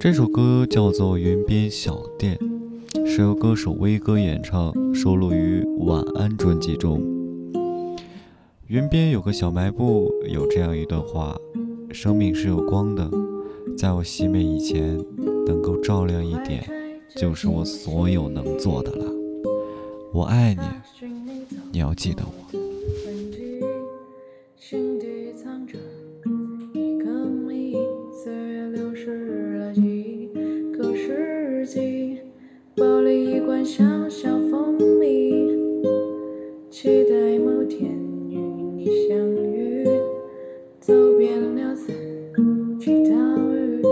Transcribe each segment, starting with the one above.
这首歌叫做《云边小店》，是由歌手威哥演唱，收录于《晚安》专辑中。云边有个小卖部，有这样一段话：生命是有光的，在我熄灭以前，能够照亮一点，就是我所有能做的了。我爱你，你要记得我。小小蜂蜜，期待某天与你相遇。走遍了三季岛屿，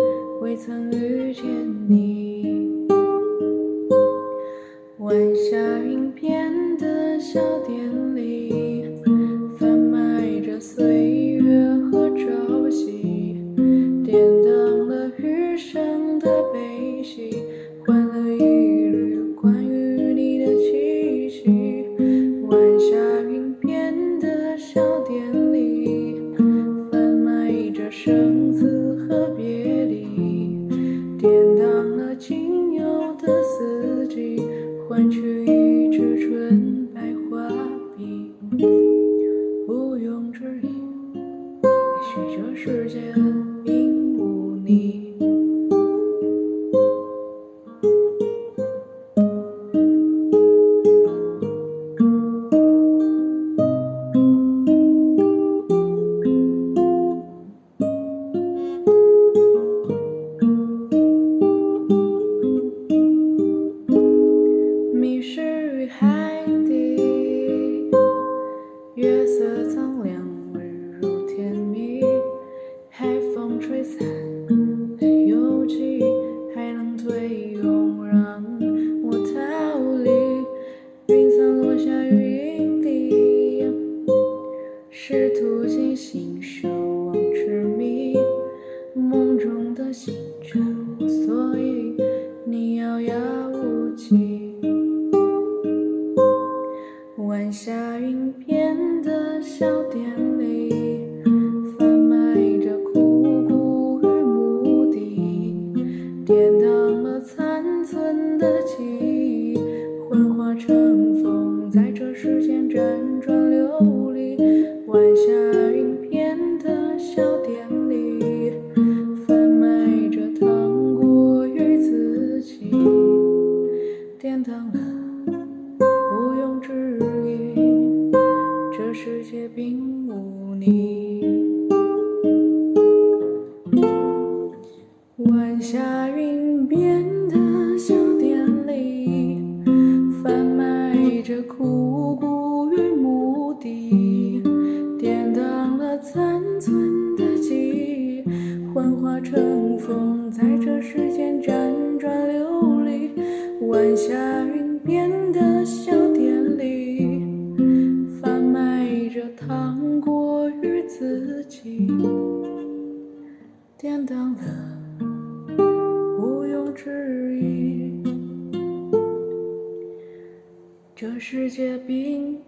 未曾遇见你。晚霞云边的小店里，贩卖着岁把仅有的四季，换取一只春。心全无所依，你遥遥无期。晚霞云边的小店里。幻化成风，在这世间辗转流离，晚霞云边的小店里，贩卖着糖果与自己，颠倒了，毋庸置疑，这世界并。